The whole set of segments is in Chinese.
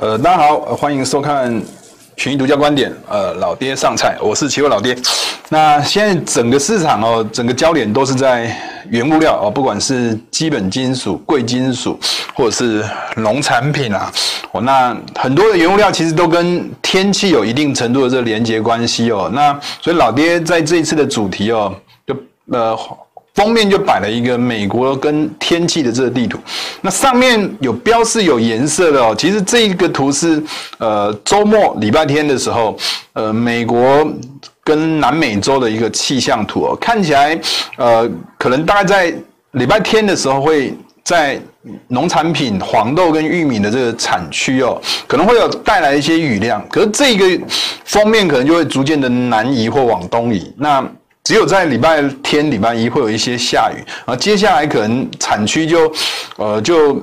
呃，大家好，欢迎收看群益独家观点。呃，老爹上菜，我是奇伟老爹。那现在整个市场哦，整个焦点都是在原物料哦，不管是基本金属、贵金属，或者是农产品啊。哦，那很多的原物料其实都跟天气有一定程度的这个连接关系哦。那所以老爹在这一次的主题哦，就呃。封面就摆了一个美国跟天气的这个地图，那上面有标示有颜色的哦。其实这一个图是呃周末礼拜天的时候，呃美国跟南美洲的一个气象图哦，看起来呃可能大概在礼拜天的时候会在农产品黄豆跟玉米的这个产区哦，可能会有带来一些雨量，可是这个封面可能就会逐渐的南移或往东移那。只有在礼拜天、礼拜一会有一些下雨，啊，接下来可能产区就，呃，就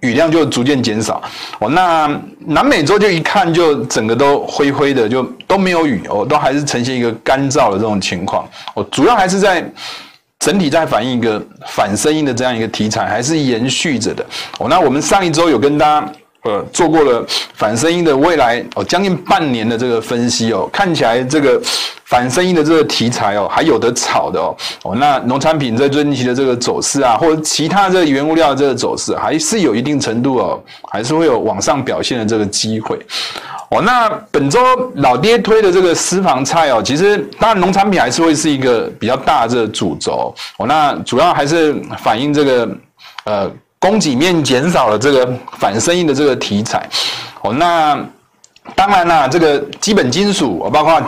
雨量就逐渐减少。哦，那南美洲就一看就整个都灰灰的，就都没有雨，哦，都还是呈现一个干燥的这种情况。哦，主要还是在整体在反映一个反声音的这样一个题材，还是延续着的。哦，那我们上一周有跟大家。呃，做过了反声音的未来哦，将近半年的这个分析哦，看起来这个反声音的这个题材哦，还有得炒的哦哦，那农产品在最近期的这个走势啊，或者其他这个原物料的这个走势，还是有一定程度哦，还是会有往上表现的这个机会哦。那本周老爹推的这个私房菜哦，其实当然农产品还是会是一个比较大的这个主轴哦，那主要还是反映这个呃。供给面减少了，这个反生意的这个题材，哦，那当然啦，这个基本金属，包括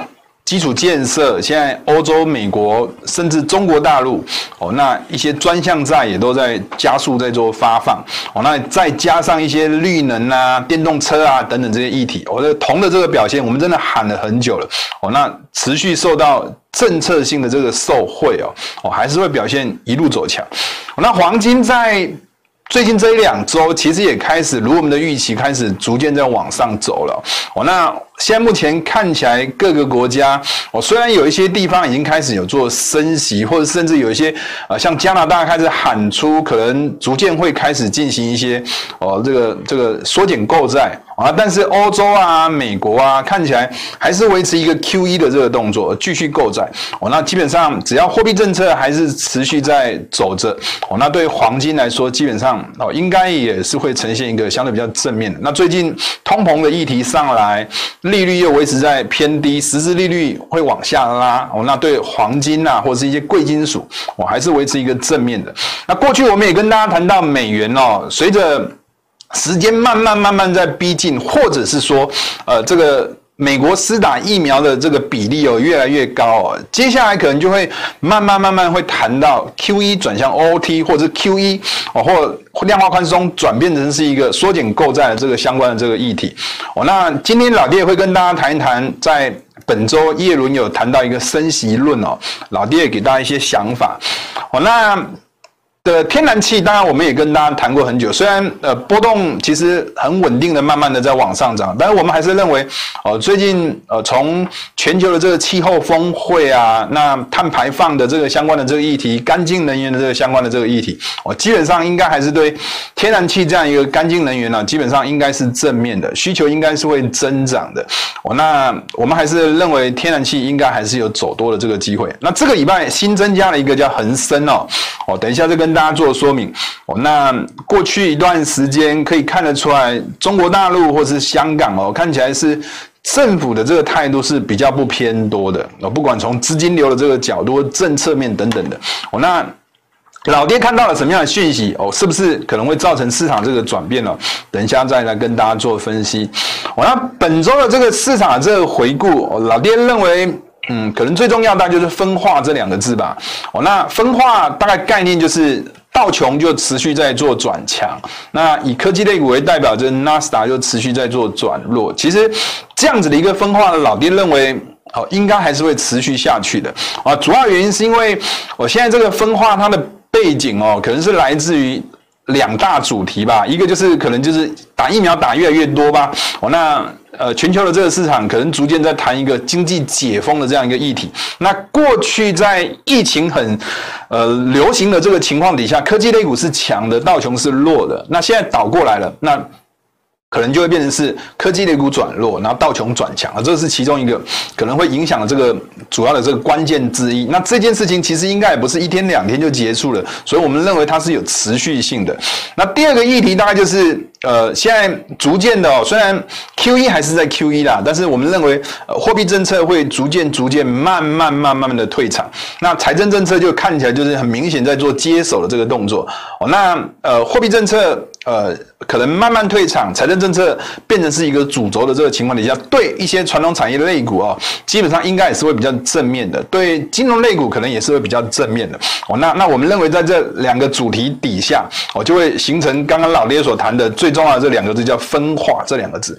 基础建设，现在欧洲、美国，甚至中国大陆，哦，那一些专项债也都在加速在做发放，哦，那再加上一些绿能啊、电动车啊等等这些议题，哦，的铜的这个表现，我们真的喊了很久了，哦，那持续受到政策性的这个受惠哦，哦，还是会表现一路走强，那黄金在。最近这一两周，其实也开始如我们的预期，开始逐渐在往上走了。哦，那。现在目前看起来，各个国家哦，虽然有一些地方已经开始有做升息，或者甚至有一些呃，像加拿大开始喊出可能逐渐会开始进行一些哦，这个这个缩减购债啊，但是欧洲啊、美国啊，看起来还是维持一个 QE 的这个动作，继续购债哦。那基本上只要货币政策还是持续在走着哦，那对黄金来说，基本上哦，应该也是会呈现一个相对比较正面的。那最近通膨的议题上来。利率又维持在偏低，实质利率会往下拉哦。那对黄金呐，或者是一些贵金属，我还是维持一个正面的。那过去我们也跟大家谈到美元哦，随着时间慢慢慢慢在逼近，或者是说，呃，这个。美国施打疫苗的这个比例哦，越来越高哦，接下来可能就会慢慢慢慢会谈到 QE 转向 O T 或者 QE 哦，或量化宽松转变成是一个缩减购债的这个相关的这个议题哦。那今天老爹也会跟大家谈一谈，在本周叶伦有谈到一个升息论哦，老爹也给大家一些想法哦。那。的天然气，当然我们也跟大家谈过很久，虽然呃波动其实很稳定的，慢慢的在往上涨，但是我们还是认为，哦最近呃从全球的这个气候峰会啊，那碳排放的这个相关的这个议题，干净能源的这个相关的这个议题，哦基本上应该还是对天然气这样一个干净能源呢，基本上应该是正面的，需求应该是会增长的，哦那我们还是认为天然气应该还是有走多的这个机会。那这个礼拜新增加了一个叫恒生哦，哦等一下再跟。大家做说明哦。那过去一段时间可以看得出来，中国大陆或是香港哦，看起来是政府的这个态度是比较不偏多的哦。不管从资金流的这个角度、政策面等等的哦。那老爹看到了什么样的讯息哦？是不是可能会造成市场这个转变了？等一下再来跟大家做分析。哦，那本周的这个市场的这个回顾哦，老爹认为。嗯，可能最重要的就是分化这两个字吧。哦，那分化大概概念就是道琼就持续在做转强，那以科技类股为代表，这纳斯达就持续在做转弱。其实这样子的一个分化的老爹认为，哦，应该还是会持续下去的。啊，主要原因是因为我现在这个分化它的背景哦，可能是来自于。两大主题吧，一个就是可能就是打疫苗打越来越多吧，哦，那呃全球的这个市场可能逐渐在谈一个经济解封的这样一个议题。那过去在疫情很呃流行的这个情况底下，科技类股是强的，道琼是弱的。那现在倒过来了，那可能就会变成是科技类股转弱，然后道琼转强啊，这是其中一个可能会影响这个主要的这个关键之一。那这件事情其实应该也不是一天两天就结束了，所以我们认为它是有持续性的。那第二个议题大概就是。呃，现在逐渐的哦，虽然 QE 还是在 QE 啦，但是我们认为，呃，货币政策会逐渐、逐渐、慢慢、慢慢的退场。那财政政策就看起来就是很明显在做接手的这个动作。哦，那呃，货币政策呃可能慢慢退场，财政政策变成是一个主轴的这个情况底下，对一些传统产业的类股哦，基本上应该也是会比较正面的。对金融类股可能也是会比较正面的。哦，那那我们认为在这两个主题底下，哦，就会形成刚刚老爹所谈的。最重要的这两个字叫分化，这两个字，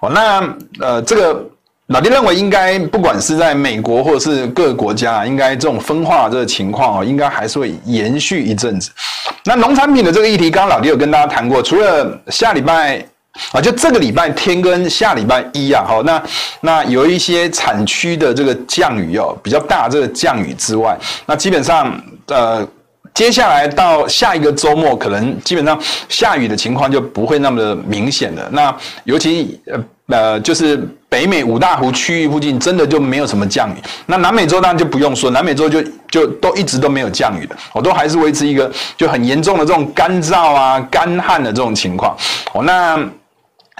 哦，那呃，这个老爹认为，应该不管是在美国或者是各个国家，应该这种分化这个情况哦，应该还是会延续一阵子。那农产品的这个议题，刚刚老爹有跟大家谈过，除了下礼拜啊，就这个礼拜天跟下礼拜一啊，好，那那有一些产区的这个降雨哦，比较大这个降雨之外，那基本上呃。接下来到下一个周末，可能基本上下雨的情况就不会那么的明显了。那尤其呃呃，就是北美五大湖区域附近，真的就没有什么降雨。那南美洲当然就不用说，南美洲就就都一直都没有降雨的，我都还是维持一个就很严重的这种干燥啊、干旱的这种情况。哦，那。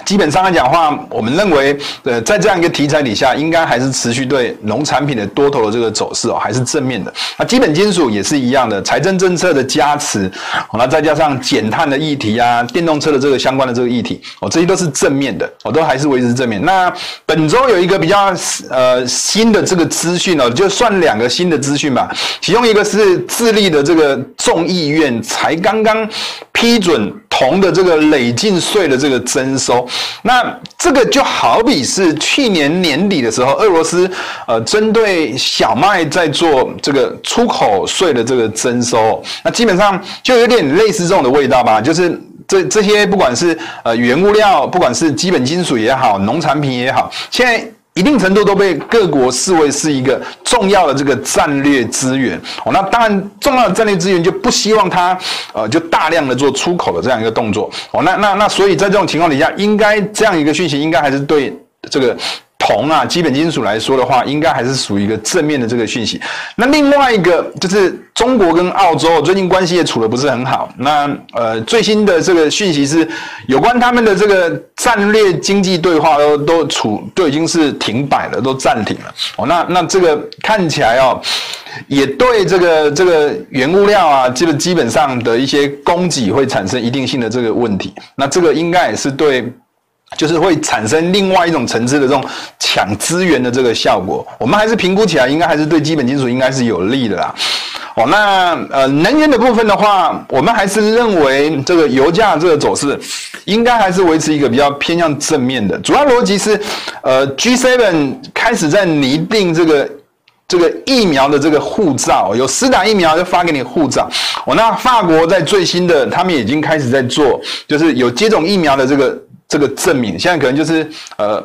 基本上来讲的话，我们认为，呃，在这样一个题材底下，应该还是持续对农产品的多头的这个走势哦，还是正面的。那基本金属也是一样的，财政政策的加持，那再加上减碳的议题啊，电动车的这个相关的这个议题，哦，这些都是正面的，我都还是维持正面。那本周有一个比较呃新的这个资讯哦，就算两个新的资讯吧，其中一个是智利的这个众议院才刚刚批准。铜的这个累进税的这个征收，那这个就好比是去年年底的时候，俄罗斯呃针对小麦在做这个出口税的这个征收，那基本上就有点类似这种的味道吧，就是这这些不管是呃原物料，不管是基本金属也好，农产品也好，现在。一定程度都被各国视为是一个重要的这个战略资源哦。那当然，重要的战略资源就不希望它呃就大量的做出口的这样一个动作哦。那那那，所以在这种情况底下，应该这样一个讯息，应该还是对这个。铜啊，基本金属来说的话，应该还是属于一个正面的这个讯息。那另外一个就是中国跟澳洲最近关系也处得不是很好。那呃，最新的这个讯息是有关他们的这个战略经济对话都都处都已经是停摆了，都暂停了。哦，那那这个看起来哦，也对这个这个原物料啊，基本基本上的一些供给会产生一定性的这个问题。那这个应该也是对。就是会产生另外一种层次的这种抢资源的这个效果，我们还是评估起来应该还是对基本金属应该是有利的啦。哦，那呃能源的部分的话，我们还是认为这个油价这个走势应该还是维持一个比较偏向正面的。主要逻辑是，呃，G7 开始在拟定这个这个疫苗的这个护照，有施打疫苗就发给你护照。哦，那法国在最新的，他们已经开始在做，就是有接种疫苗的这个。这个证明现在可能就是呃，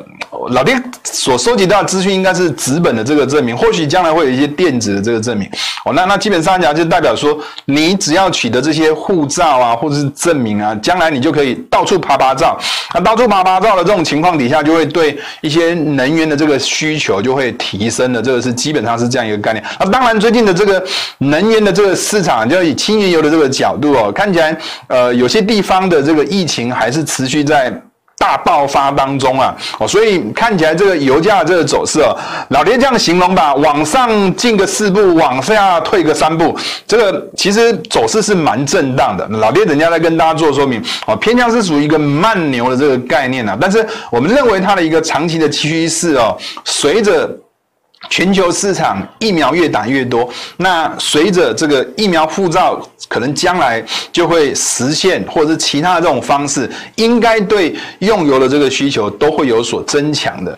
老爹所收集到的资讯应该是纸本的这个证明，或许将来会有一些电子的这个证明。哦，那那基本上讲就代表说，你只要取得这些护照啊，或者是证明啊，将来你就可以到处趴趴走。那到处趴趴走的这种情况底下，就会对一些能源的这个需求就会提升的。这个是基本上是这样一个概念。那当然，最近的这个能源的这个市场，就以轻原油的这个角度哦，看起来呃，有些地方的这个疫情还是持续在。大爆发当中啊，哦，所以看起来这个油价这个走势哦，老爹这样形容吧，往上进个四步，往下退个三步，这个其实走势是蛮震荡的。老爹人家在跟大家做说明哦，偏向是属于一个慢牛的这个概念啊，但是我们认为它的一个长期的趋势哦，随着。全球市场疫苗越打越多，那随着这个疫苗护照可能将来就会实现，或者是其他的这种方式，应该对用油的这个需求都会有所增强的。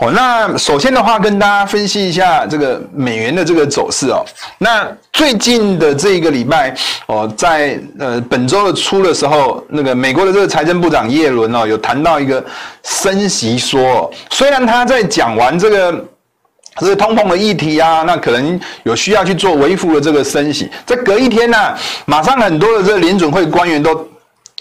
哦，那首先的话，跟大家分析一下这个美元的这个走势哦。那最近的这一个礼拜哦，在呃本周的初的时候，那个美国的这个财政部长耶伦哦，有谈到一个升息说，虽然他在讲完这个。这个通膨的议题啊，那可能有需要去做维护的这个升息。这隔一天呢、马上很多的这个联准会官员都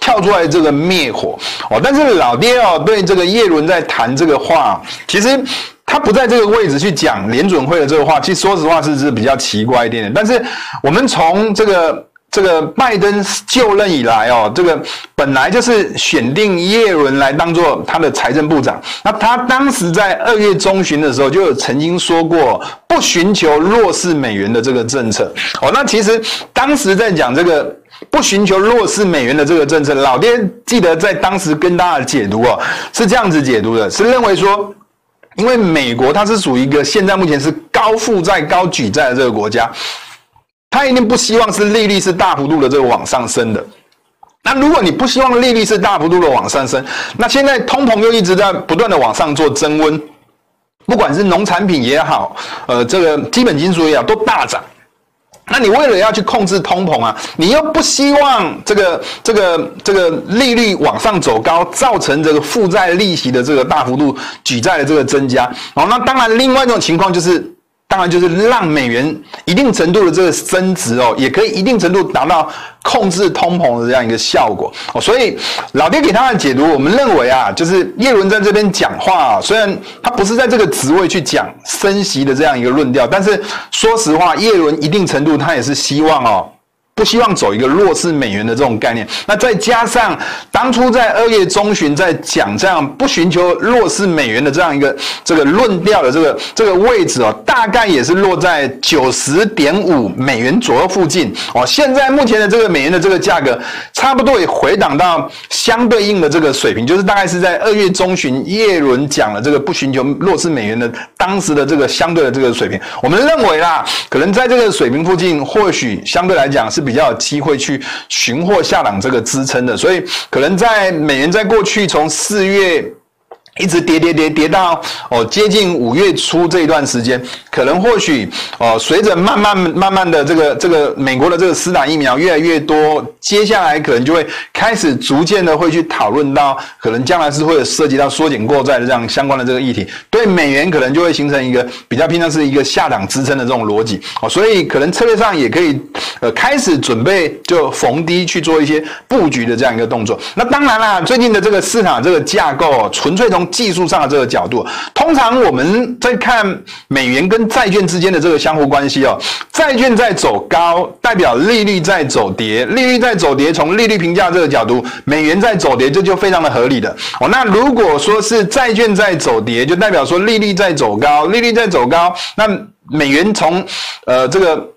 跳出来这个灭火哦。但是老爹哦，对这个叶伦在谈这个话，其实他不在这个位置去讲联准会的这个话，其实说实话是是比较奇怪一点点。但是我们从这个。这个拜登就任以来哦，这个本来就是选定耶伦来当做他的财政部长。那他当时在二月中旬的时候，就有曾经说过不寻求弱势美元的这个政策。哦，那其实当时在讲这个不寻求弱势美元的这个政策，老爹记得在当时跟大家解读哦，是这样子解读的，是认为说，因为美国它是属于一个现在目前是高负债、高举债的这个国家。他一定不希望是利率是大幅度的这个往上升的。那如果你不希望利率是大幅度的往上升，那现在通膨又一直在不断的往上做增温，不管是农产品也好，呃，这个基本金属也好，都大涨。那你为了要去控制通膨啊，你又不希望这个这个这个利率往上走高，造成这个负债利息的这个大幅度举债的这个增加。哦，那当然，另外一种情况就是。当然，就是让美元一定程度的这个升值哦，也可以一定程度达到控制通膨的这样一个效果哦。所以老爹给他的解读，我们认为啊，就是叶伦在这边讲话啊，虽然他不是在这个职位去讲升息的这样一个论调，但是说实话，叶伦一定程度他也是希望哦。不希望走一个弱势美元的这种概念，那再加上当初在二月中旬在讲这样不寻求弱势美元的这样一个这个论调的这个这个位置哦，大概也是落在九十点五美元左右附近哦。现在目前的这个美元的这个价格，差不多也回档到相对应的这个水平，就是大概是在二月中旬叶伦讲了这个不寻求弱势美元的当时的这个相对的这个水平。我们认为啦，可能在这个水平附近，或许相对来讲是。比较有机会去寻获下档这个支撑的，所以可能在美元在过去从四月。一直跌跌跌跌到哦接近五月初这一段时间，可能或许哦随着慢慢慢慢的这个这个美国的这个施打疫苗越来越多，接下来可能就会开始逐渐的会去讨论到，可能将来是会有涉及到缩减过债的这样相关的这个议题，对美元可能就会形成一个比较偏向是一个下档支撑的这种逻辑哦，所以可能策略上也可以呃开始准备就逢低去做一些布局的这样一个动作。那当然啦，最近的这个市场这个架构纯粹从技术上的这个角度，通常我们在看美元跟债券之间的这个相互关系哦，债券在走高，代表利率在走跌，利率在走跌，从利率评价这个角度，美元在走跌，这就非常的合理的哦。那如果说是债券在走跌，就代表说利率在走高，利率在走高，那美元从呃这个。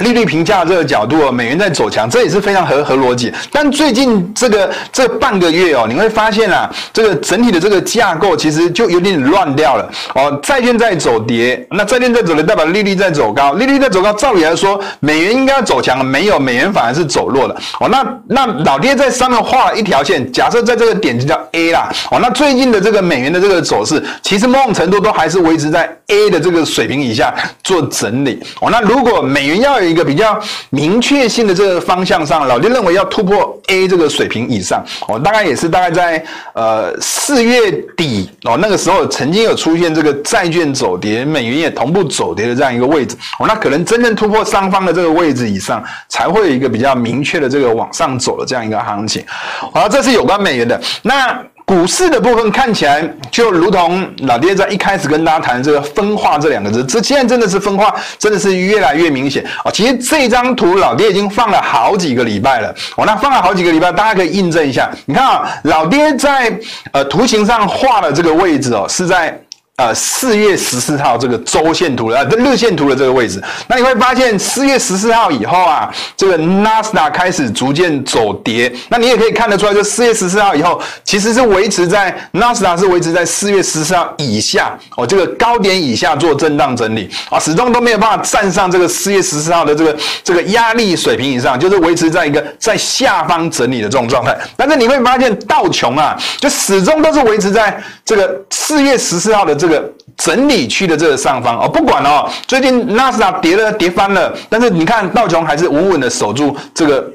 利率评价这个角度哦，美元在走强，这也是非常合合逻辑。但最近这个这半个月哦，你会发现啊，这个整体的这个架构其实就有点乱掉了哦。债券在走跌，那债券在走跌代表利率在走高，利率在走高，照理来说，美元应该要走强，没有，美元反而是走弱了哦。那那老爹在上面画了一条线，假设在这个点就叫 A 啦哦。那最近的这个美元的这个走势，其实某种程度都还是维持在 A 的这个水平以下做整理哦。那如果美元要一个比较明确性的这个方向上，老爹认为要突破 A 这个水平以上哦，大概也是大概在呃四月底哦，那个时候曾经有出现这个债券走跌，美元也同步走跌的这样一个位置哦，那可能真正突破上方的这个位置以上，才会有一个比较明确的这个往上走的这样一个行情。好，这是有关美元的那。股市的部分看起来就如同老爹在一开始跟大家谈这个分化这两个字，这现在真的是分化，真的是越来越明显哦。其实这张图老爹已经放了好几个礼拜了哦，那放了好几个礼拜，大家可以印证一下。你看啊，老爹在呃图形上画的这个位置哦，是在。呃，四月十四号这个周线图的呃日线图的这个位置，那你会发现四月十四号以后啊，这个纳斯达开始逐渐走跌。那你也可以看得出来，就四月十四号以后，其实是维持在纳斯达是维持在四月十四号以下哦，这个高点以下做震荡整理啊，始终都没有办法站上这个四月十四号的这个这个压力水平以上，就是维持在一个在下方整理的这种状态。但是你会发现道琼啊，就始终都是维持在这个四月十四号的。这个整理区的这个上方哦，不管哦，最近纳斯达跌了跌翻了，但是你看道琼还是稳稳的守住这个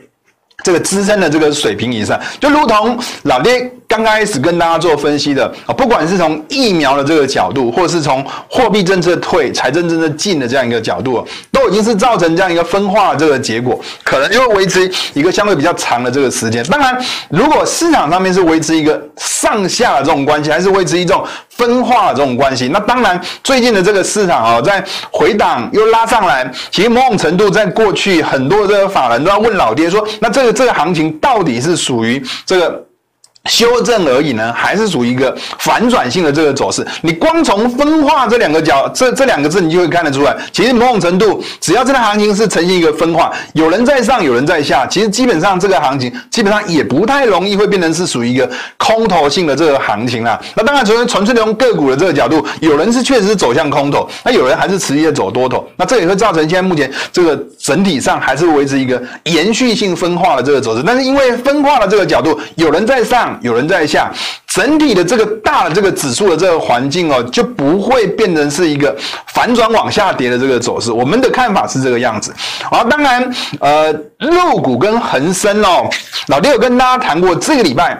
这个支撑的这个水平以上，就如同老爹刚开始跟大家做分析的啊，不管是从疫苗的这个角度，或者是从货币政策退、财政政策进的这样一个角度，都已经是造成这样一个分化的这个结果，可能就会维持一个相对比较长的这个时间。当然，如果市场上面是维持一个上下的这种关系，还是维持一种分化的这种关系，那当然最近的这个市场啊，在回档又拉上来，其实某种程度在过去很多的这个法人都要问老爹说，那这个这个行情到底是属于这个？修正而已呢，还是属于一个反转性的这个走势？你光从分化这两个角，这这两个字，你就会看得出来。其实某种程度，只要这个行情是呈现一个分化，有人在上，有人在下，其实基本上这个行情基本上也不太容易会变成是属于一个空头性的这个行情啦。那当然，从纯粹的从个股的这个角度，有人是确实是走向空头，那有人还是持续的走多头。那这也会造成现在目前这个整体上还是维持一个延续性分化的这个走势。但是因为分化的这个角度，有人在上。有人在下，整体的这个大的这个指数的这个环境哦，就不会变成是一个反转往下跌的这个走势。我们的看法是这个样子。好，当然，呃，陆股跟恒生哦，老爹有跟大家谈过，这个礼拜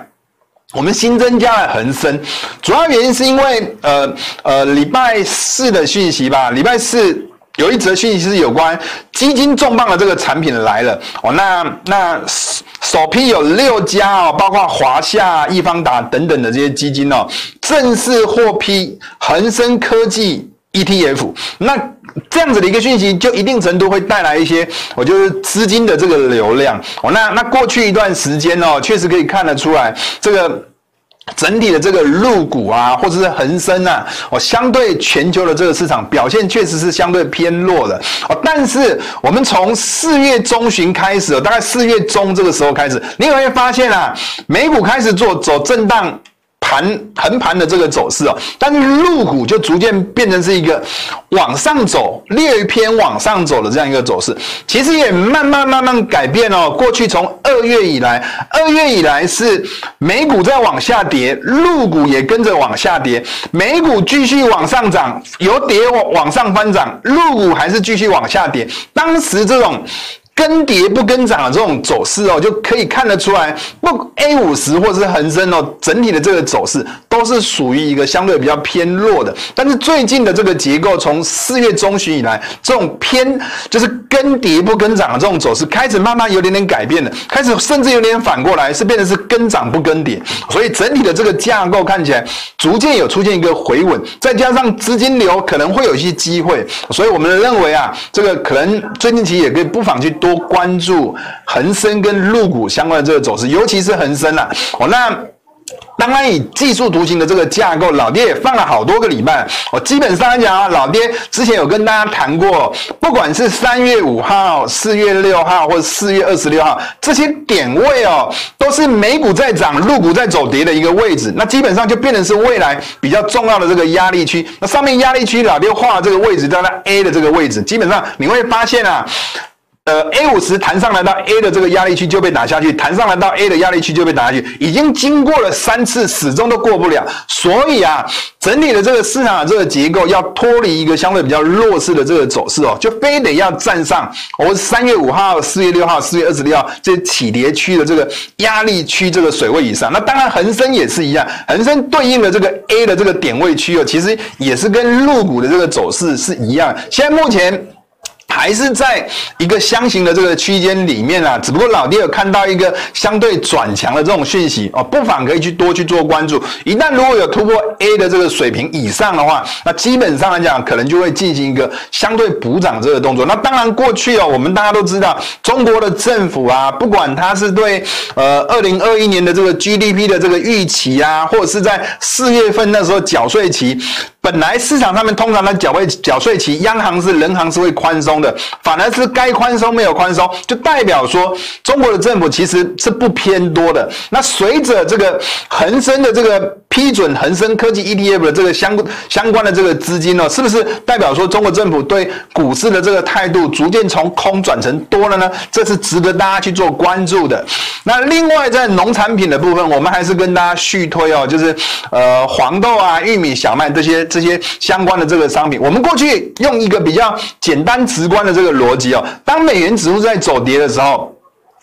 我们新增加了恒生，主要原因是因为呃呃礼拜四的讯息吧，礼拜四。有一则讯息是有关基金重磅的这个产品来了哦，那那首批有六家哦，包括华夏、易方达等等的这些基金哦，正式获批恒生科技 ETF。那这样子的一个讯息，就一定程度会带来一些，我就是资金的这个流量哦。那那过去一段时间哦，确实可以看得出来这个。整体的这个入股啊，或者是恒生啊，哦，相对全球的这个市场表现确实是相对偏弱的哦。但是我们从四月中旬开始，大概四月中这个时候开始，你有没有发现啊，美股开始做走震荡。盘横盘的这个走势哦，但是入股就逐渐变成是一个往上走，略偏往上走的这样一个走势，其实也慢慢慢慢改变哦。过去从二月以来，二月以来是美股在往下跌，入股也跟着往下跌，美股继续往上涨，由跌往往上翻涨，入股还是继续往下跌。当时这种。跟跌不跟涨的这种走势哦，就可以看得出来，不 A 五十或者是恒生哦，整体的这个走势都是属于一个相对比较偏弱的。但是最近的这个结构，从四月中旬以来，这种偏就是跟跌不跟涨的这种走势，开始慢慢有点点改变了，开始甚至有点反过来，是变成是跟涨不跟跌。所以整体的这个架构看起来逐渐有出现一个回稳，再加上资金流可能会有一些机会，所以我们认为啊，这个可能最近期也可以不妨去多。多关注恒生跟入股相关的这个走势，尤其是恒生啊。哦，那当然以技术图形的这个架构，老爹也放了好多个礼拜。我基本上来讲啊，老爹之前有跟大家谈过，不管是三月五号、四月六号或者四月二十六号这些点位哦，都是美股在涨、陆股在走跌的一个位置。那基本上就变成是未来比较重要的这个压力区。那上面压力区，老爹画的这个位置在那 A 的这个位置，基本上你会发现啊。呃，A 五十弹上来到 A 的这个压力区就被打下去，弹上来到 A 的压力区就被打下去，已经经过了三次，始终都过不了。所以啊，整体的这个市场的这个结构要脱离一个相对比较弱势的这个走势哦，就非得要站上我三月五号、四月六号、四月二十六号这起跌区的这个压力区这个水位以上。那当然，恒生也是一样，恒生对应的这个 A 的这个点位区哦，其实也是跟入股的这个走势是一样。现在目前。还是在一个箱型的这个区间里面啊，只不过老爹有看到一个相对转强的这种讯息哦，不妨可以去多去做关注。一旦如果有突破 A 的这个水平以上的话，那基本上来讲，可能就会进行一个相对补涨这个动作。那当然，过去哦，我们大家都知道，中国的政府啊，不管它是对呃二零二一年的这个 GDP 的这个预期啊，或者是在四月份那时候缴税期。本来市场上面通常的缴费缴税期，央行是人行是会宽松的，反而是该宽松没有宽松，就代表说中国的政府其实是不偏多的。那随着这个恒生的这个批准，恒生科技 ETF 的这个相相关的这个资金呢，是不是代表说中国政府对股市的这个态度逐渐从空转成多了呢？这是值得大家去做关注的。那另外在农产品的部分，我们还是跟大家续推哦，就是呃黄豆啊、玉米、小麦这些。这些相关的这个商品，我们过去用一个比较简单直关的这个逻辑哦，当美元指数在走跌的时候，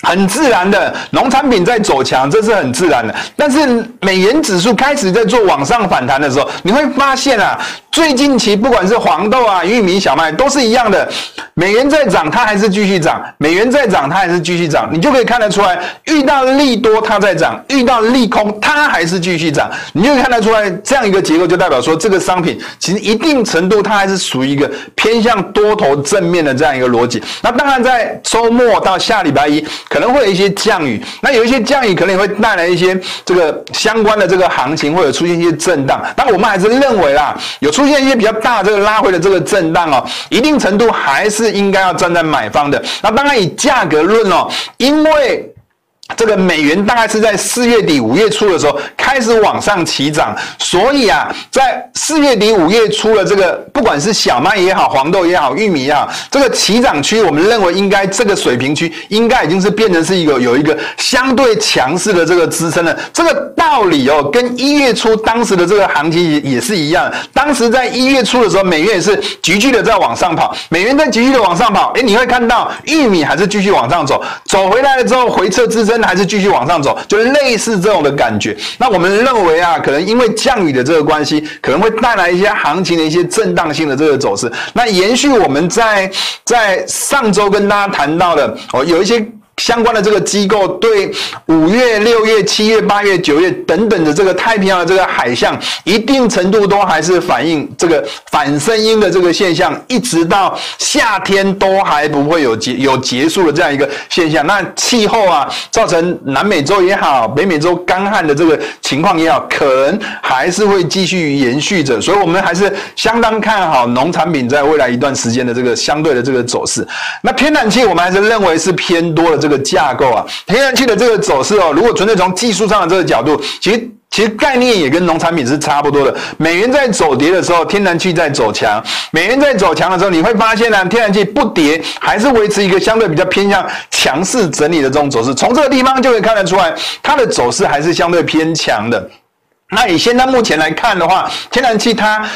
很自然的，农产品在走强，这是很自然的。但是美元指数开始在做往上反弹的时候，你会发现啊，最近期不管是黄豆啊、玉米、小麦都是一样的，美元在涨，它还是继续涨；美元在涨，它还是继续涨。你就可以看得出来，遇到利多它在涨，遇到利空它还是继续涨。你就可以看得出来，这样一个结构就代表说，这个商品其实一定程度它还是属于一个偏向多头正面的这样一个逻辑。那当然，在周末到下礼拜一。可能会有一些降雨，那有一些降雨可能也会带来一些这个相关的这个行情，或者出现一些震荡。但我们还是认为啦，有出现一些比较大这个拉回的这个震荡哦，一定程度还是应该要站在买方的。那当然以价格论哦，因为。这个美元大概是在四月底五月初的时候开始往上起涨，所以啊，在四月底五月初的这个不管是小麦也好，黄豆也好，玉米也好，这个起涨区，我们认为应该这个水平区应该已经是变成是一个有一个相对强势的这个支撑了。这个道理哦，跟一月初当时的这个行情也也是一样。当时在一月初的时候，美元也是急剧的在往上跑，美元在急剧的往上跑，诶，你会看到玉米还是继续往上走，走回来了之后回撤支撑。还是继续往上走，就类似这种的感觉。那我们认为啊，可能因为降雨的这个关系，可能会带来一些行情的一些震荡性的这个走势。那延续我们在在上周跟大家谈到的哦，有一些。相关的这个机构对五月、六月、七月、八月、九月等等的这个太平洋的这个海象，一定程度都还是反映这个反声音的这个现象，一直到夏天都还不会有结有结束的这样一个现象。那气候啊，造成南美洲也好，北美洲干旱的这个情况也好，可能还是会继续延续着。所以，我们还是相当看好农产品在未来一段时间的这个相对的这个走势。那天然气，我们还是认为是偏多的。这个架构啊，天然气的这个走势哦，如果纯粹从技术上的这个角度，其实其实概念也跟农产品是差不多的。美元在走跌的时候，天然气在走强；美元在走强的时候，你会发现呢，天然气不跌，还是维持一个相对比较偏向强势整理的这种走势。从这个地方就可以看得出来，它的走势还是相对偏强的。那以现在目前来看的话，天然气它。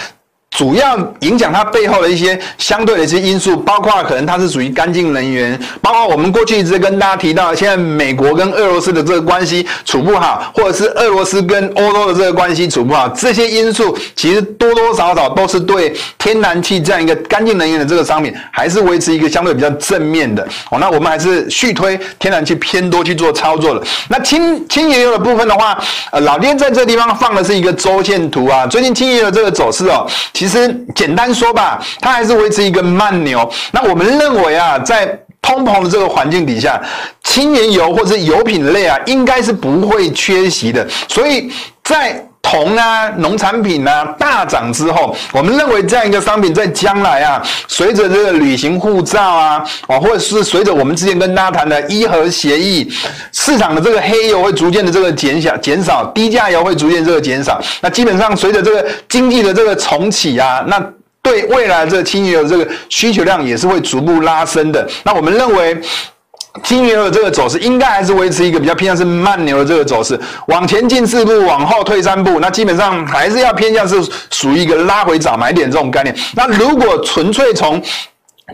主要影响它背后的一些相对的一些因素，包括可能它是属于干净能源，包括我们过去一直跟大家提到，现在美国跟俄罗斯的这个关系处不好，或者是俄罗斯跟欧洲的这个关系处不好，这些因素其实多多少少都是对天然气这样一个干净能源的这个商品，还是维持一个相对比较正面的。哦，那我们还是续推天然气偏多去做操作的。那轻轻原油的部分的话，呃，老爹在这地方放的是一个周线图啊，最近轻原油的这个走势哦。其实简单说吧，它还是维持一个慢牛。那我们认为啊，在通膨的这个环境底下，轻原油或者油品类啊，应该是不会缺席的。所以在铜啊、农产品啊大涨之后，我们认为这样一个商品在将来啊，随着这个旅行护照啊，哦，或者是随着我们之前跟大家谈的伊核协议，市场的这个黑油会逐渐的这个减小、减少，低价油会逐渐这个减少。那基本上随着这个经济的这个重启啊，那对未来这个轻油的这个需求量也是会逐步拉升的。那我们认为。金牛的这个走势应该还是维持一个比较偏向是慢牛的这个走势，往前进四步，往后退三步，那基本上还是要偏向是属于一个拉回涨买点这种概念。那如果纯粹从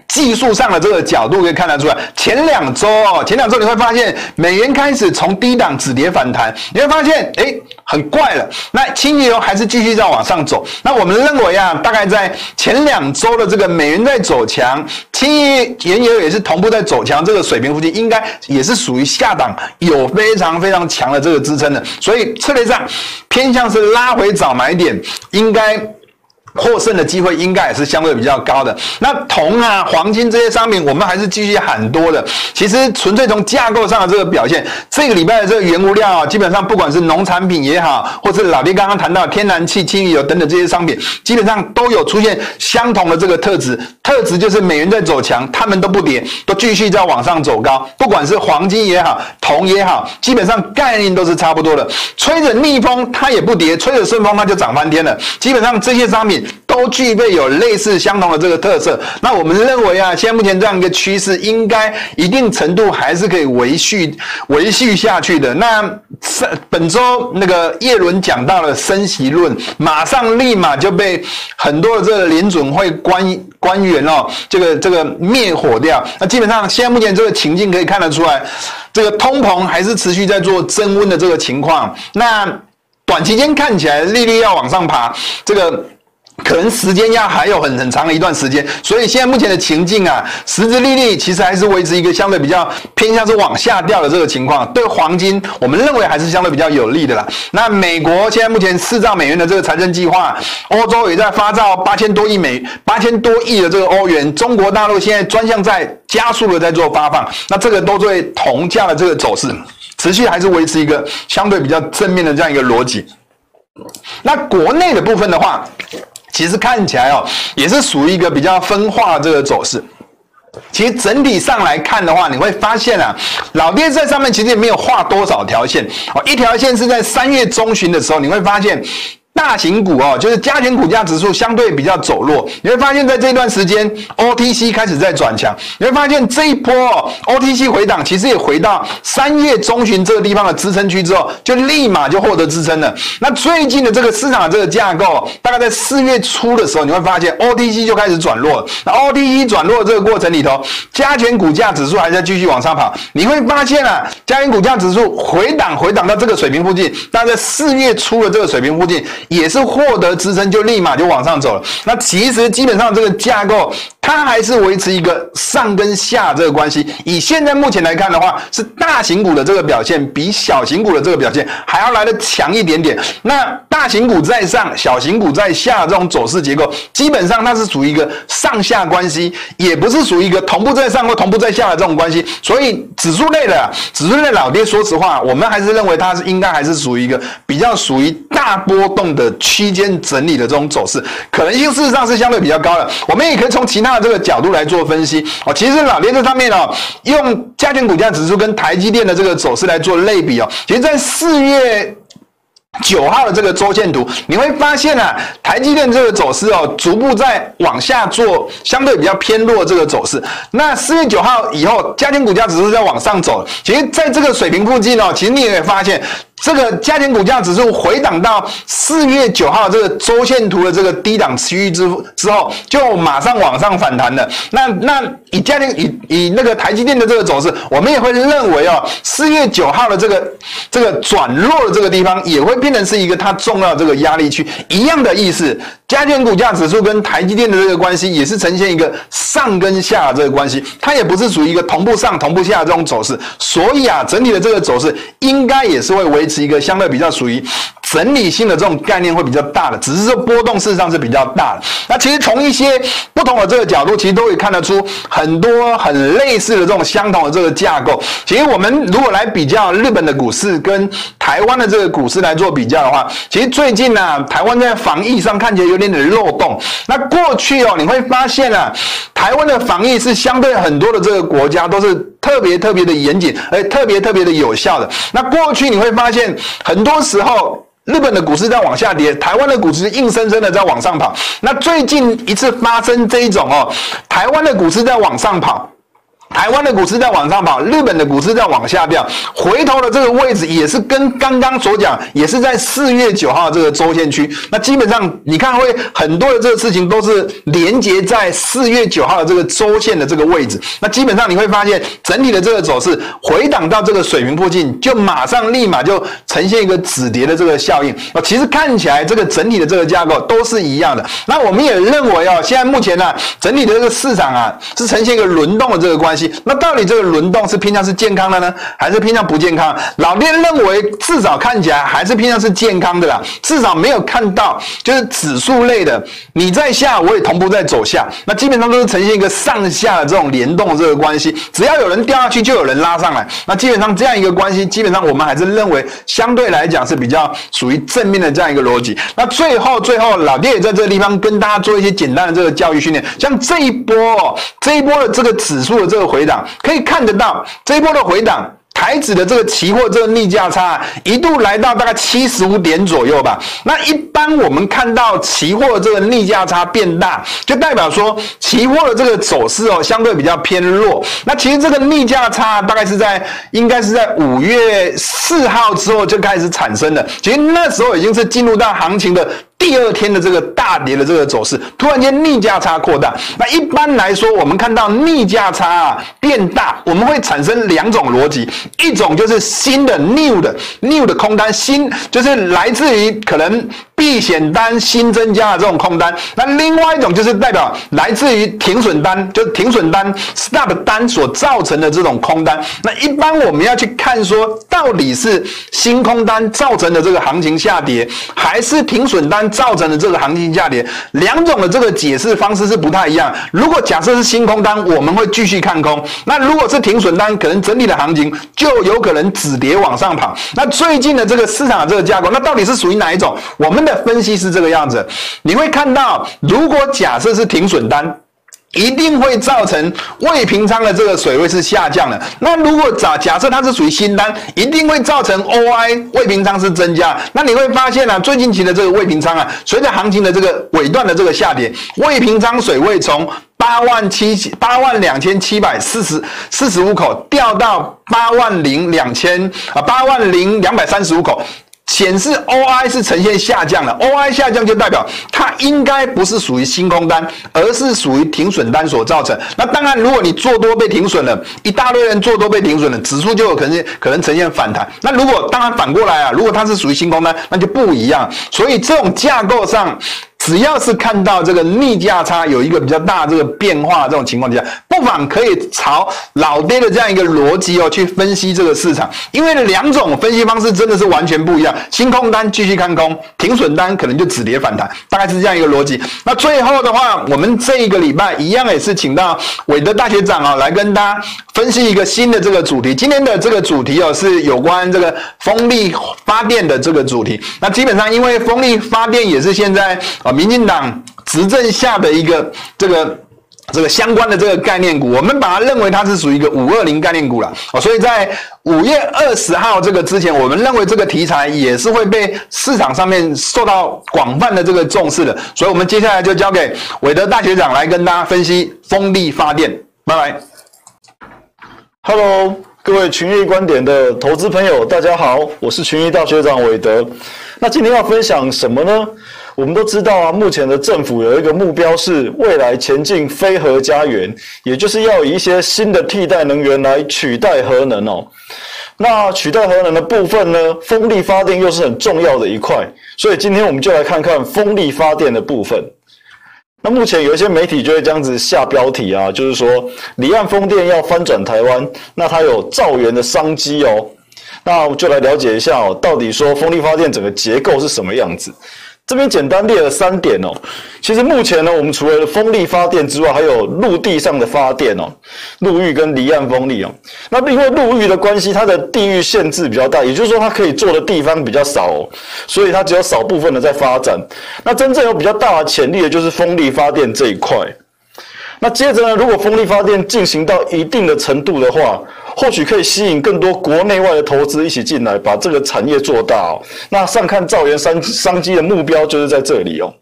技术上的这个角度可以看得出来，前两周哦，前两周你会发现美元开始从低档止跌反弹，你会发现哎，很怪了。那轻原油还是继续在往上走。那我们认为啊，大概在前两周的这个美元在走强，轻原油也是同步在走强，这个水平附近应该也是属于下档有非常非常强的这个支撑的。所以策略上偏向是拉回早买点，应该。获胜的机会应该也是相对比较高的。那铜啊、黄金这些商品，我们还是继续喊多的。其实纯粹从架构上的这个表现，这个礼拜的这个原物料啊，基本上不管是农产品也好，或是老爹刚刚谈到天然气、轻油等等这些商品，基本上都有出现相同的这个特质。特质就是美元在走强，他们都不跌，都继续在往上走高。不管是黄金也好，铜也好，基本上概念都是差不多的。吹着逆风它也不跌，吹着顺风它就涨翻天了。基本上这些商品。都具备有类似相同的这个特色。那我们认为啊，现在目前这样一个趋势，应该一定程度还是可以维续维续下去的。那本周那个叶伦讲到了升息论，马上立马就被很多的这个联准会官官员哦，这个这个灭火掉。那基本上现在目前这个情境可以看得出来，这个通膨还是持续在做增温的这个情况。那短期间看起来利率要往上爬，这个。可能时间要还有很很长的一段时间，所以现在目前的情境啊，实质利率其实还是维持一个相对比较偏向是往下掉的这个情况。对黄金，我们认为还是相对比较有利的啦。那美国现在目前四兆美元的这个财政计划，欧洲也在发造八千多亿美八千多亿的这个欧元，中国大陆现在专项在加速的在做发放，那这个都对铜价的这个走势持续还是维持一个相对比较正面的这样一个逻辑。那国内的部分的话。其实看起来哦，也是属于一个比较分化这个走势。其实整体上来看的话，你会发现啊，老爹在上面其实也没有画多少条线哦，一条线是在三月中旬的时候，你会发现。大型股哦，就是加权股价指数相对比较走弱，你会发现在这段时间，OTC 开始在转强，你会发现这一波哦，OTC 回档其实也回到三月中旬这个地方的支撑区之后，就立马就获得支撑了。那最近的这个市场的这个架构，大概在四月初的时候，你会发现 OTC 就开始转弱。那 OTC 转弱的这个过程里头，加权股价指数还在继续往上跑，你会发现啊，加权股价指数回档回档到这个水平附近，大概在四月初的这个水平附近。也是获得支撑，就立马就往上走了。那其实基本上这个架构，它还是维持一个上跟下这个关系。以现在目前来看的话，是大型股的这个表现比小型股的这个表现还要来得强一点点。那大型股在上，小型股在下这种走势结构，基本上它是属于一个上下关系，也不是属于一个同步在上或同步在下的这种关系。所以指数类的指数类老爹，说实话，我们还是认为它是应该还是属于一个比较属于大波动的区间整理的这种走势，可能性事实上是相对比较高的。我们也可以从其他这个角度来做分析哦。其实老爹这上面哦，用加权股价指数跟台积电的这个走势来做类比哦。其实，在四月九号的这个周线图，你会发现啊，台积电这个走势哦，逐步在往下做相对比较偏弱这个走势。那四月九号以后，加权股价指数在往上走。其实，在这个水平附近哦，其实你也会发现。这个家庭股价指数回档到四月九号这个周线图的这个低档区域之之后，就马上往上反弹了。那那以家庭以以那个台积电的这个走势，我们也会认为哦，四月九号的这个这个转弱的这个地方，也会变成是一个它重要的这个压力区，一样的意思。加权股价指数跟台积电的这个关系，也是呈现一个上跟下这个关系，它也不是属于一个同步上同步下的这种走势，所以啊，整体的这个走势应该也是会维持一个相对比较属于。整理性的这种概念会比较大的，只是说波动事实上是比较大的。那其实从一些不同的这个角度，其实都可以看得出很多很类似的这种相同的这个架构。其实我们如果来比较日本的股市跟台湾的这个股市来做比较的话，其实最近呢、啊，台湾在防疫上看起来有点点漏洞。那过去哦，你会发现啊，台湾的防疫是相对很多的这个国家都是特别特别的严谨，而且特别特别的有效的。那过去你会发现很多时候。日本的股市在往下跌，台湾的股市硬生生的在往上跑。那最近一次发生这一种哦，台湾的股市在往上跑。台湾的股市在往上跑，日本的股市在往下掉。回头的这个位置也是跟刚刚所讲，也是在四月九号这个周线区。那基本上你看会很多的这个事情都是连接在四月九号的这个周线的这个位置。那基本上你会发现整体的这个走势回档到这个水平附近，就马上立马就呈现一个止跌的这个效应。啊，其实看起来这个整体的这个架构都是一样的。那我们也认为哦，现在目前呢，整体的这个市场啊是呈现一个轮动的这个关系。那到底这个轮动是偏向是健康的呢，还是偏向不健康？老爹认为至少看起来还是偏向是健康的啦，至少没有看到就是指数类的你在下，我也同步在走下，那基本上都是呈现一个上下的这种联动的这个关系，只要有人掉下去，就有人拉上来，那基本上这样一个关系，基本上我们还是认为相对来讲是比较属于正面的这样一个逻辑。那最后最后，老爹也在这个地方跟大家做一些简单的这个教育训练，像这一波哦，这一波的这个指数的这个。回档可以看得到，这一波的回档台指的这个期货这个逆价差一度来到大概七十五点左右吧。那一般我们看到期货这个逆价差变大，就代表说期货的这个走势哦相对比较偏弱。那其实这个逆价差大概是在应该是在五月四号之后就开始产生的。其实那时候已经是进入到行情的。第二天的这个大跌的这个走势，突然间逆价差扩大。那一般来说，我们看到逆价差啊变大，我们会产生两种逻辑，一种就是新的 new 的 new 的空单，新就是来自于可能避险单新增加的这种空单。那另外一种就是代表来自于停损单，就是停损单 stop 单所造成的这种空单。那一般我们要去看说，到底是新空单造成的这个行情下跌，还是停损单造成的这个行情下跌，两种的这个解释方式是不太一样。如果假设是新空单，我们会继续看空；那如果是停损单，可能整体的行情就有可能止跌往上跑。那最近的这个市场的这个架构，那到底是属于哪一种？我们的分析是这个样子。你会看到，如果假设是停损单。一定会造成未平仓的这个水位是下降的。那如果假假设它是属于新单，一定会造成 OI 未平仓是增加。那你会发现啊，最近期的这个未平仓啊，随着行情的这个尾段的这个下跌，未平仓水位从八万七八万两千七百四十四十五口掉到八万零两千啊八万零两百三十五口。显示 OI 是呈现下降的，OI 下降就代表它应该不是属于新空单，而是属于停损单所造成。那当然，如果你做多被停损了，一大堆人做多被停损了，指数就有可能可能呈现反弹。那如果当然反过来啊，如果它是属于新空单，那就不一样。所以这种架构上。只要是看到这个逆价差有一个比较大这个变化这种情况底下，不妨可以朝老爹的这样一个逻辑哦去分析这个市场，因为两种分析方式真的是完全不一样。新空单继续看空，停损单可能就止跌反弹，大概是这样一个逻辑。那最后的话，我们这一个礼拜一样也是请到韦德大学长啊来跟大家分析一个新的这个主题。今天的这个主题哦是有关这个风力发电的这个主题。那基本上因为风力发电也是现在啊。民进党执政下的一个这个这个相关的这个概念股，我们把它认为它是属于一个五二零概念股了哦，所以在五月二十号这个之前，我们认为这个题材也是会被市场上面受到广泛的这个重视的，所以我们接下来就交给韦德大学长来跟大家分析风力发电。拜拜。Hello，各位群益观点的投资朋友，大家好，我是群益大学长韦德。那今天要分享什么呢？我们都知道啊，目前的政府有一个目标是未来前进非核家园，也就是要以一些新的替代能源来取代核能哦。那取代核能的部分呢，风力发电又是很重要的一块，所以今天我们就来看看风力发电的部分。那目前有一些媒体就会这样子下标题啊，就是说离岸风电要翻转台湾，那它有兆元的商机哦。那我们就来了解一下哦，到底说风力发电整个结构是什么样子。这边简单列了三点哦。其实目前呢，我们除了风力发电之外，还有陆地上的发电哦，陆域跟离岸风力哦。那因为陆域的关系，它的地域限制比较大，也就是说它可以做的地方比较少哦，所以它只有少部分的在发展。那真正有比较大的潜力的就是风力发电这一块。那接着呢，如果风力发电进行到一定的程度的话，或许可以吸引更多国内外的投资一起进来，把这个产业做大哦。那上看兆元商商机的目标就是在这里哦。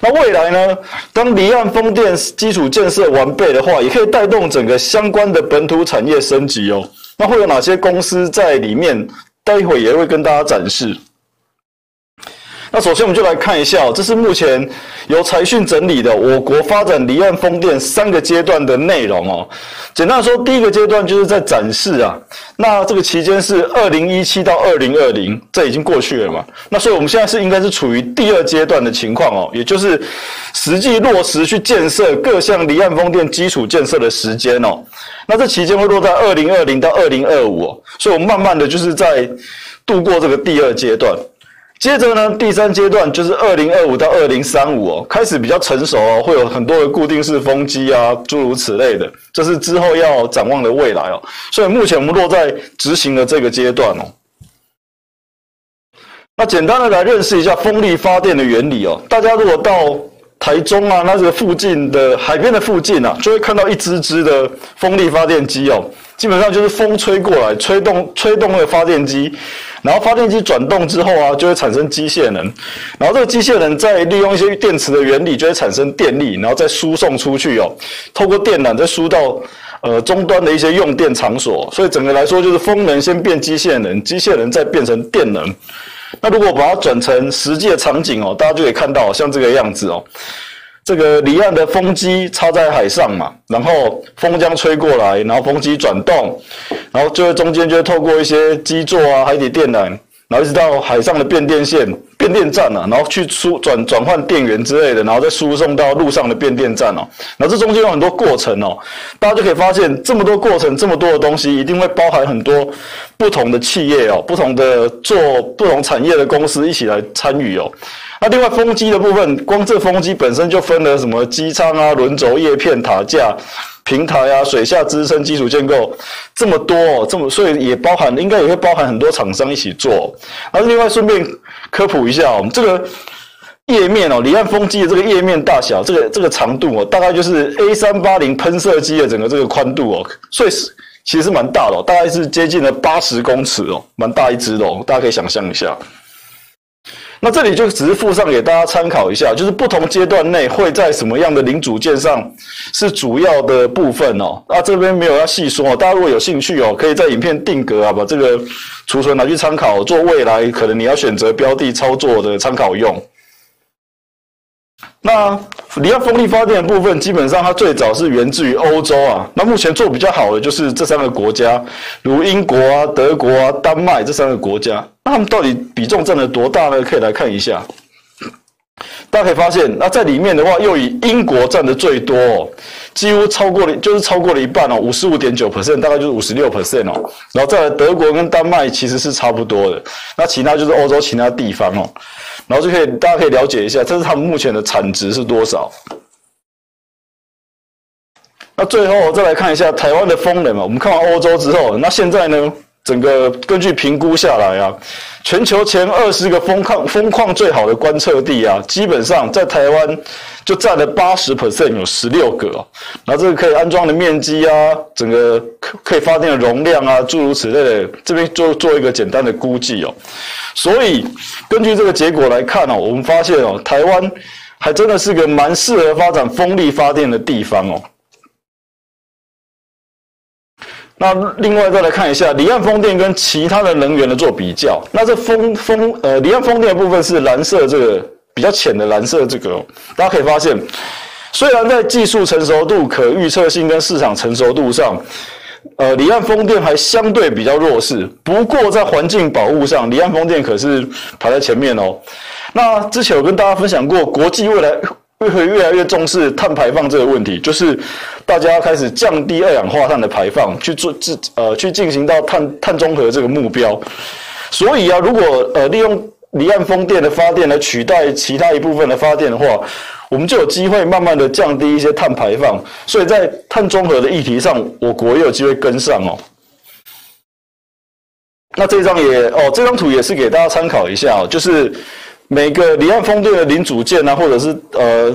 那未来呢，当离岸风电基础建设完备的话，也可以带动整个相关的本土产业升级哦。那会有哪些公司在里面？待会也会跟大家展示。那首先我们就来看一下，这是目前由财讯整理的我国发展离岸风电三个阶段的内容哦。简单说，第一个阶段就是在展示啊，那这个期间是二零一七到二零二零，这已经过去了嘛。那所以我们现在是应该是处于第二阶段的情况哦，也就是实际落实去建设各项离岸风电基础建设的时间哦。那这期间会落在二零二零到二零二五，所以我们慢慢的就是在度过这个第二阶段。接着呢，第三阶段就是二零二五到二零三五哦，开始比较成熟哦，会有很多的固定式风机啊，诸如此类的，这是之后要展望的未来哦。所以目前我们落在执行的这个阶段哦。那简单的来认识一下风力发电的原理哦。大家如果到台中啊，那这个附近的海边的附近啊，就会看到一支支的风力发电机哦。基本上就是风吹过来，吹动吹动那个发电机，然后发电机转动之后啊，就会产生机械能，然后这个机械能再利用一些电池的原理，就会产生电力，然后再输送出去哦，透过电缆再输到呃终端的一些用电场所，所以整个来说就是风能先变机械能，机械能再变成电能。那如果把它转成实际的场景哦，大家就可以看到像这个样子哦。这个离岸的风机插在海上嘛，然后风将吹过来，然后风机转动，然后就会中间就会透过一些基座啊、海底电缆，然后一直到海上的变电线、变电站啊，然后去输转转换电源之类的，然后再输送到路上的变电站哦。然后这中间有很多过程哦，大家就可以发现这么多过程、这么多的东西，一定会包含很多不同的企业哦、不同的做不同产业的公司一起来参与哦。那另外风机的部分，光这风机本身就分了什么机舱啊、轮轴、叶片、塔架、平台啊、水下支撑基础建构，这么多哦，这么所以也包含，应该也会包含很多厂商一起做。而另外顺便科普一下哦，这个页面哦，离岸风机的这个页面大小，这个这个长度哦，大概就是 A 三八零喷射机的整个这个宽度哦，所以是其实蛮大的哦，大概是接近了八十公尺哦，蛮大一只的哦，大家可以想象一下。那这里就只是附上给大家参考一下，就是不同阶段内会在什么样的零组件上是主要的部分哦。那这边没有要细说哦，大家如果有兴趣哦，可以在影片定格啊，把这个储存拿去参考，做未来可能你要选择标的操作的参考用。那离岸风力发电的部分，基本上它最早是源自于欧洲啊。那目前做比较好的就是这三个国家，如英国啊、德国啊、丹麦这三个国家。那他们到底比重占了多大呢？可以来看一下。大家可以发现，那在里面的话，又以英国占的最多哦，几乎超过了，就是超过了一半哦，五十五点九 percent，大概就是五十六 percent 哦。然后再来德国跟丹麦其实是差不多的，那其他就是欧洲其他地方哦。然后就可以，大家可以了解一下，这是他们目前的产值是多少。那最后再来看一下台湾的风能嘛，我们看完欧洲之后，那现在呢，整个根据评估下来啊，全球前二十个风况风况最好的观测地啊，基本上在台湾就占了八十 percent，有十六个哦。然后这个可以安装的面积啊，整个可可以发电的容量啊，诸如此类的，这边做做一个简单的估计哦。所以根据这个结果来看哦，我们发现哦，台湾还真的是个蛮适合发展风力发电的地方哦。那另外再来看一下离岸风电跟其他的能源的做比较。那这风风呃离岸风电的部分是蓝色这个比较浅的蓝色这个，大家可以发现，虽然在技术成熟度、可预测性跟市场成熟度上，呃离岸风电还相对比较弱势。不过在环境保护上，离岸风电可是排在前面哦。那之前有跟大家分享过，国际未来。会会越来越重视碳排放这个问题，就是大家要开始降低二氧化碳的排放，去做自呃去进行到碳碳中和这个目标。所以啊，如果呃利用离岸风电的发电来取代其他一部分的发电的话，我们就有机会慢慢的降低一些碳排放。所以在碳中和的议题上，我国也有机会跟上哦。那这张也哦，这张图也是给大家参考一下哦，就是。每个离岸风电的零组件啊，或者是呃，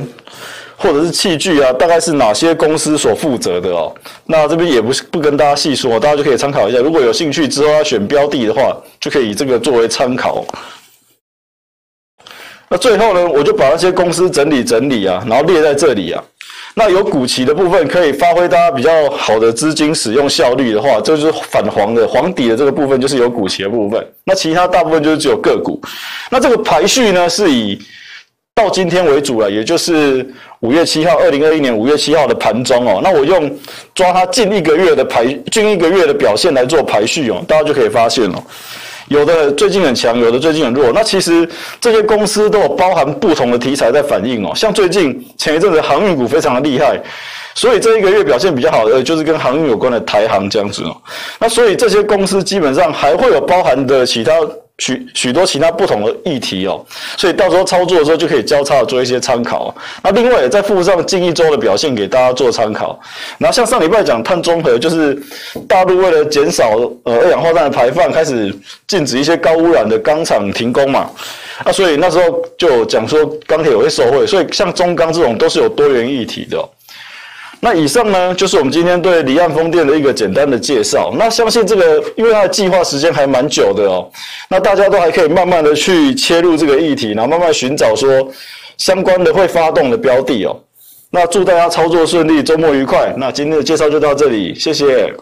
或者是器具啊，大概是哪些公司所负责的哦？那这边也不是不跟大家细说，大家就可以参考一下。如果有兴趣之后要选标的的话，就可以以这个作为参考。那最后呢，我就把那些公司整理整理啊，然后列在这里啊。那有股旗的部分可以发挥大家比较好的资金使用效率的话，这就是反黄的黄底的这个部分就是有股旗的部分。那其他大部分就是只有个股。那这个排序呢是以到今天为主了，也就是五月七号，二零二一年五月七号的盘中哦。那我用抓它近一个月的排近一个月的表现来做排序哦，大家就可以发现哦。有的最近很强，有的最近很弱。那其实这些公司都有包含不同的题材在反映哦。像最近前一阵子航运股非常的厉害，所以这一个月表现比较好的就是跟航运有关的台航这样子哦。那所以这些公司基本上还会有包含的其他。许许多其他不同的议题哦，所以到时候操作的时候就可以交叉做一些参考。那另外也再附上近一周的表现给大家做参考。然后像上礼拜讲碳中和，就是大陆为了减少呃二氧化碳的排放，开始禁止一些高污染的钢厂停工嘛。啊，所以那时候就讲说钢铁有些受惠，所以像中钢这种都是有多元议题的。那以上呢，就是我们今天对离岸风电的一个简单的介绍。那相信这个，因为它的计划时间还蛮久的哦，那大家都还可以慢慢的去切入这个议题，然后慢慢寻找说相关的会发动的标的哦。那祝大家操作顺利，周末愉快。那今天的介绍就到这里，谢谢。